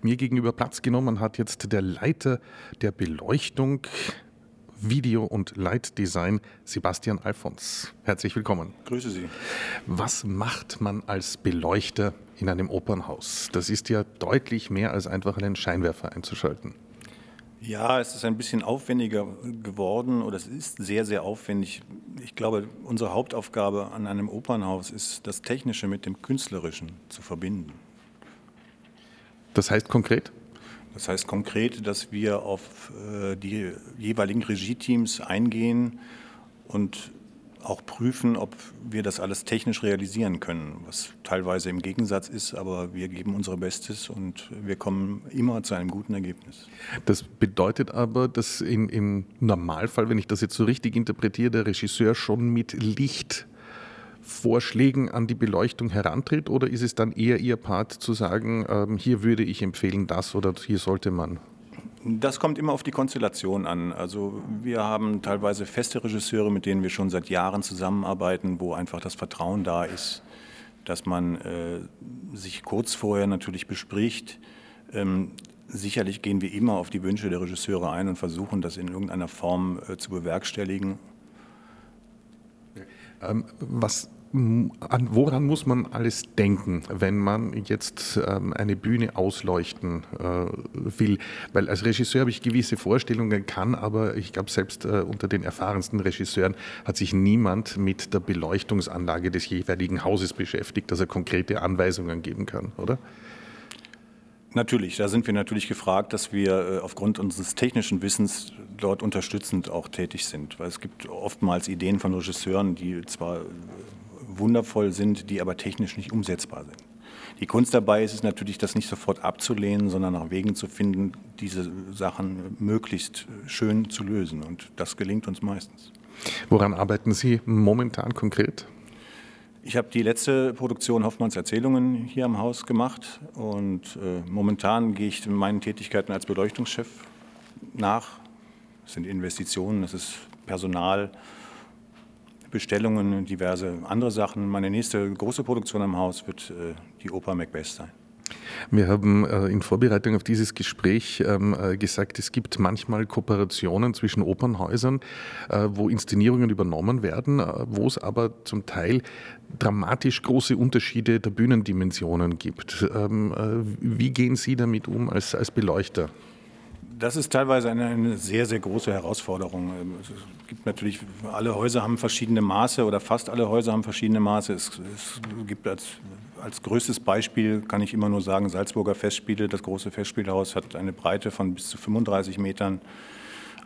Mir gegenüber Platz genommen hat jetzt der Leiter der Beleuchtung, Video- und Leitdesign, Sebastian Alfons. Herzlich willkommen. Grüße Sie. Was macht man als Beleuchter in einem Opernhaus? Das ist ja deutlich mehr als einfach einen Scheinwerfer einzuschalten. Ja, es ist ein bisschen aufwendiger geworden oder es ist sehr, sehr aufwendig. Ich glaube, unsere Hauptaufgabe an einem Opernhaus ist, das Technische mit dem Künstlerischen zu verbinden. Das heißt konkret? Das heißt konkret, dass wir auf äh, die jeweiligen Regie-Teams eingehen und auch prüfen, ob wir das alles technisch realisieren können, was teilweise im Gegensatz ist, aber wir geben unser Bestes und wir kommen immer zu einem guten Ergebnis. Das bedeutet aber, dass in, im Normalfall, wenn ich das jetzt so richtig interpretiere, der Regisseur schon mit Lichtvorschlägen an die Beleuchtung herantritt oder ist es dann eher Ihr Part zu sagen, ähm, hier würde ich empfehlen das oder hier sollte man? Das kommt immer auf die Konstellation an. Also wir haben teilweise feste Regisseure, mit denen wir schon seit Jahren zusammenarbeiten, wo einfach das Vertrauen da ist, dass man äh, sich kurz vorher natürlich bespricht. Ähm, sicherlich gehen wir immer auf die Wünsche der Regisseure ein und versuchen, das in irgendeiner Form äh, zu bewerkstelligen. Ähm, was an woran muss man alles denken, wenn man jetzt ähm, eine Bühne ausleuchten äh, will? Weil als Regisseur habe ich gewisse Vorstellungen, kann aber, ich glaube, selbst äh, unter den erfahrensten Regisseuren hat sich niemand mit der Beleuchtungsanlage des jeweiligen Hauses beschäftigt, dass er konkrete Anweisungen geben kann, oder? Natürlich, da sind wir natürlich gefragt, dass wir äh, aufgrund unseres technischen Wissens dort unterstützend auch tätig sind. Weil es gibt oftmals Ideen von Regisseuren, die zwar wundervoll sind, die aber technisch nicht umsetzbar sind. Die Kunst dabei ist es natürlich, das nicht sofort abzulehnen, sondern nach Wegen zu finden, diese Sachen möglichst schön zu lösen. Und das gelingt uns meistens. Woran arbeiten Sie momentan konkret? Ich habe die letzte Produktion Hoffmanns Erzählungen hier am Haus gemacht und äh, momentan gehe ich meinen Tätigkeiten als Beleuchtungschef nach. Das sind Investitionen, das ist Personal, Bestellungen, diverse andere Sachen. Meine nächste große Produktion am Haus wird äh, die Oper Macbeth sein. Wir haben äh, in Vorbereitung auf dieses Gespräch ähm, äh, gesagt, es gibt manchmal Kooperationen zwischen Opernhäusern, äh, wo Inszenierungen übernommen werden, wo es aber zum Teil dramatisch große Unterschiede der Bühnendimensionen gibt. Ähm, äh, wie gehen Sie damit um als, als Beleuchter? Das ist teilweise eine, eine, sehr, sehr große Herausforderung. Es gibt natürlich, alle Häuser haben verschiedene Maße oder fast alle Häuser haben verschiedene Maße. Es, es gibt als, als größtes Beispiel, kann ich immer nur sagen, Salzburger Festspiele. Das große Festspielhaus hat eine Breite von bis zu 35 Metern.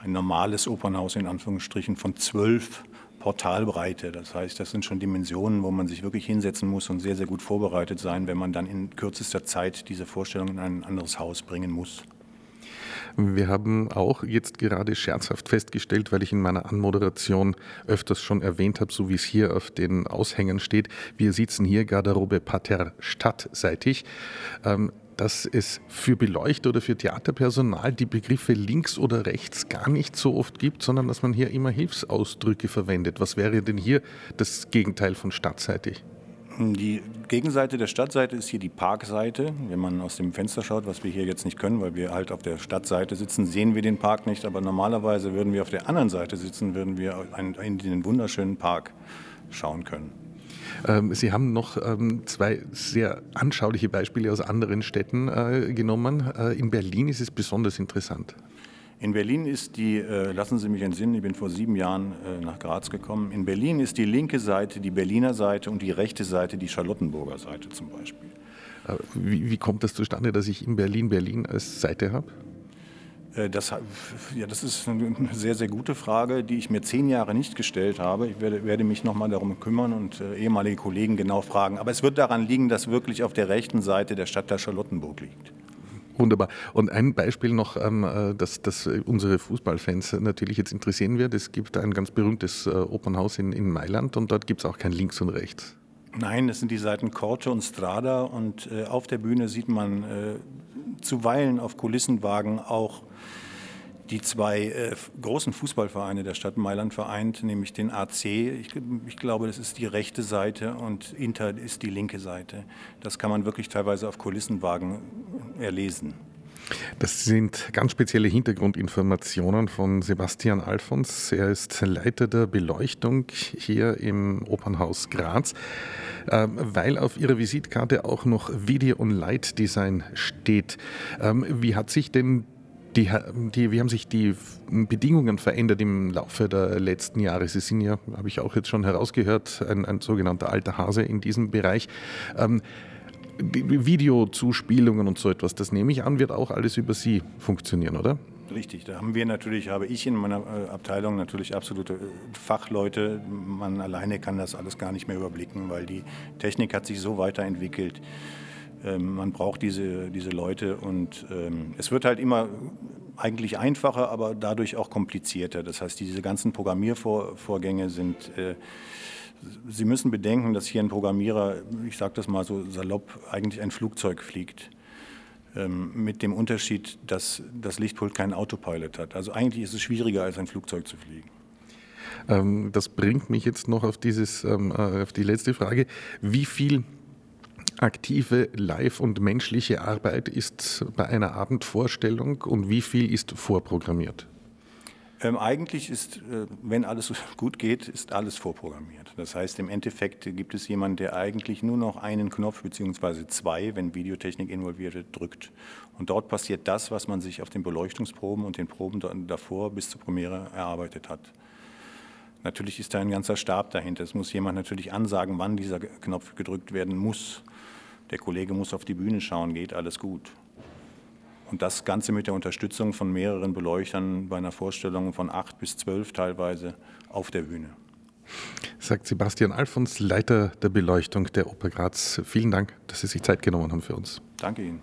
Ein normales Opernhaus in Anführungsstrichen von 12 Portalbreite. Das heißt, das sind schon Dimensionen, wo man sich wirklich hinsetzen muss und sehr, sehr gut vorbereitet sein, wenn man dann in kürzester Zeit diese Vorstellung in ein anderes Haus bringen muss. Wir haben auch jetzt gerade scherzhaft festgestellt, weil ich in meiner Anmoderation öfters schon erwähnt habe, so wie es hier auf den Aushängen steht, wir sitzen hier Garderobe Pater stadtseitig. Ähm, dass es für Beleuchter oder für Theaterpersonal die Begriffe links oder rechts gar nicht so oft gibt, sondern dass man hier immer Hilfsausdrücke verwendet. Was wäre denn hier das Gegenteil von stadtseitig? Die Gegenseite der Stadtseite ist hier die Parkseite. Wenn man aus dem Fenster schaut, was wir hier jetzt nicht können, weil wir halt auf der Stadtseite sitzen, sehen wir den Park nicht. Aber normalerweise würden wir auf der anderen Seite sitzen, würden wir in den wunderschönen Park schauen können. Ähm, Sie haben noch ähm, zwei sehr anschauliche Beispiele aus anderen Städten äh, genommen. Äh, in Berlin ist es besonders interessant. In Berlin ist die, äh, lassen Sie mich entsinnen, ich bin vor sieben Jahren äh, nach Graz gekommen. In Berlin ist die linke Seite die Berliner Seite und die rechte Seite die Charlottenburger Seite zum Beispiel. Äh, wie, wie kommt das zustande, dass ich in Berlin Berlin als Seite habe? Das, ja, das ist eine sehr, sehr gute Frage, die ich mir zehn Jahre nicht gestellt habe. Ich werde, werde mich nochmal darum kümmern und äh, ehemalige Kollegen genau fragen. Aber es wird daran liegen, dass wirklich auf der rechten Seite der Stadt der Charlottenburg liegt. Wunderbar. Und ein Beispiel noch, ähm, äh, das, das unsere Fußballfans natürlich jetzt interessieren wird. Es gibt ein ganz berühmtes äh, Opernhaus in, in Mailand und dort gibt es auch kein Links und Rechts. Nein, das sind die Seiten Corte und Strada und äh, auf der Bühne sieht man zuweilen auf Kulissenwagen auch die zwei äh, großen Fußballvereine der Stadt Mailand vereint, nämlich den AC. Ich, ich, glaube, das ist die rechte Seite und Inter ist die linke Seite. Das kann man wirklich teilweise auf Kulissenwagen erlesen. Das sind ganz spezielle Hintergrundinformationen von Sebastian Alfons. Er ist Leiter der Beleuchtung hier im Opernhaus Graz, ähm, weil auf Ihrer Visitkarte auch noch Video- und Light Design steht. Ähm, wie hat sich denn die, die, wie haben sich die Bedingungen verändert im Laufe der letzten Jahre? Sie sind ja, habe ich auch jetzt schon herausgehört, ein, ein sogenannter alter Hase in diesem Bereich. Ähm, Videozuspielungen und so etwas, das nehme ich an, wird auch alles über Sie funktionieren, oder? Richtig, da haben wir natürlich, habe ich in meiner äh, Abteilung natürlich absolute äh, Fachleute. Man alleine kann das alles gar nicht mehr überblicken, weil die Technik hat sich so weiterentwickelt. Ähm, man braucht diese, diese Leute und ähm, es wird halt immer eigentlich einfacher, aber dadurch auch komplizierter. Das heißt, diese ganzen Programmiervorgänge sind, äh, Sie müssen bedenken, dass hier ein Programmierer, ich sage das mal so salopp, eigentlich ein Flugzeug fliegt. Ähm, mit dem Unterschied, dass das Lichtpult keinen Autopilot hat. Also eigentlich ist es schwieriger, als ein Flugzeug zu fliegen. Das bringt mich jetzt noch auf, dieses, äh, auf die letzte Frage. Wie viel aktive live- und menschliche Arbeit ist bei einer Abendvorstellung und wie viel ist vorprogrammiert? Ähm, eigentlich ist, äh, wenn alles gut geht, ist alles vorprogrammiert. Das heißt, im Endeffekt gibt es jemanden, der eigentlich nur noch einen Knopf bzw. zwei, wenn Videotechnik involviert wird, drückt. Und dort passiert das, was man sich auf den Beleuchtungsproben und den Proben davor bis zur Premiere erarbeitet hat. Natürlich ist da ein ganzer Stab dahinter. Es muss jemand natürlich ansagen, wann dieser Knopf gedrückt werden muss. Der Kollege muss auf die Bühne schauen, geht alles gut. Und das Ganze mit der Unterstützung von mehreren Beleuchtern bei einer Vorstellung von acht bis zwölf teilweise auf der Bühne. Sagt Sebastian Alfons, Leiter der Beleuchtung der Oper Graz. Vielen Dank, dass Sie sich Zeit genommen haben für uns. Danke Ihnen.